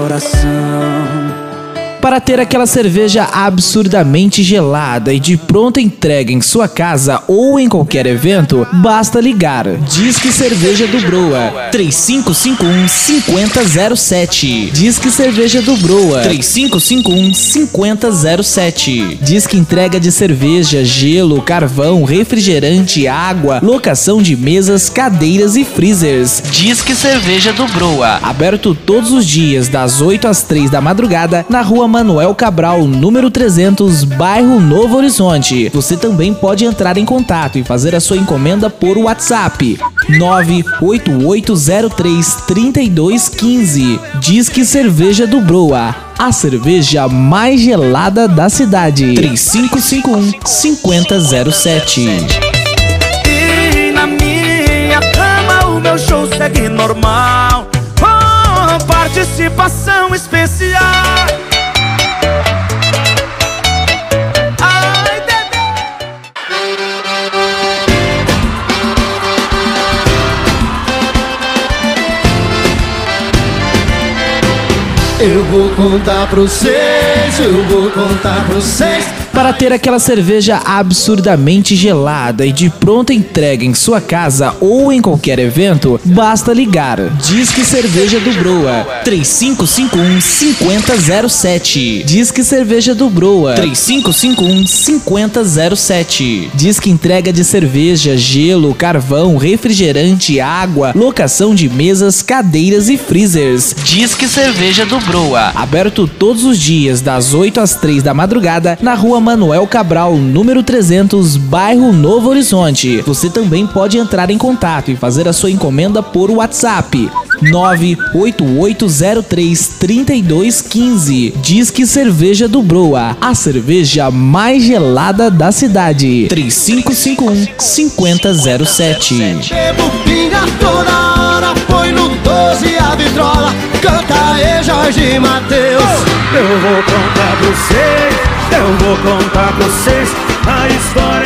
coração. Para ter aquela cerveja absurdamente gelada e de pronta entrega em sua casa ou em qualquer evento, basta ligar. Disque Cerveja do Broa 3551 5007. Disque Cerveja do Broa 3551 5007. Disque entrega de cerveja, gelo, carvão, refrigerante, água, locação de mesas, cadeiras e freezers. Disque Cerveja do Broa, aberto todos os dias das 8 às 3 da madrugada na rua Manuel Cabral, número 300, bairro Novo Horizonte. Você também pode entrar em contato e fazer a sua encomenda por WhatsApp 988033215. Disque Cerveja do Broa. A cerveja mais gelada da cidade. 3551 5007. E na minha cama o meu show segue normal. Oh, participação especial. Eu vou contar pra vocês, eu vou contar pra vocês. Para ter aquela cerveja absurdamente gelada e de pronta entrega em sua casa ou em qualquer evento, basta ligar. Disque Cerveja do Broa 3551 5007. Disque Cerveja do Broa 3551 5007. Disque entrega de cerveja, gelo, carvão, refrigerante, água, locação de mesas, cadeiras e freezers. Disque Cerveja do Broa, aberto todos os dias das 8 às 3 da madrugada na rua Manuel Cabral, número 300, bairro Novo Horizonte. Você também pode entrar em contato e fazer a sua encomenda por WhatsApp 988033215. Disque Cerveja do Broa, a cerveja mais gelada da cidade. 3551 5007. Bebo pinga toda hora, põe no 12 a vitrola. Canta aí, Jorge Matheus. Eu vou contar pra vocês, eu vou contar pra vocês a história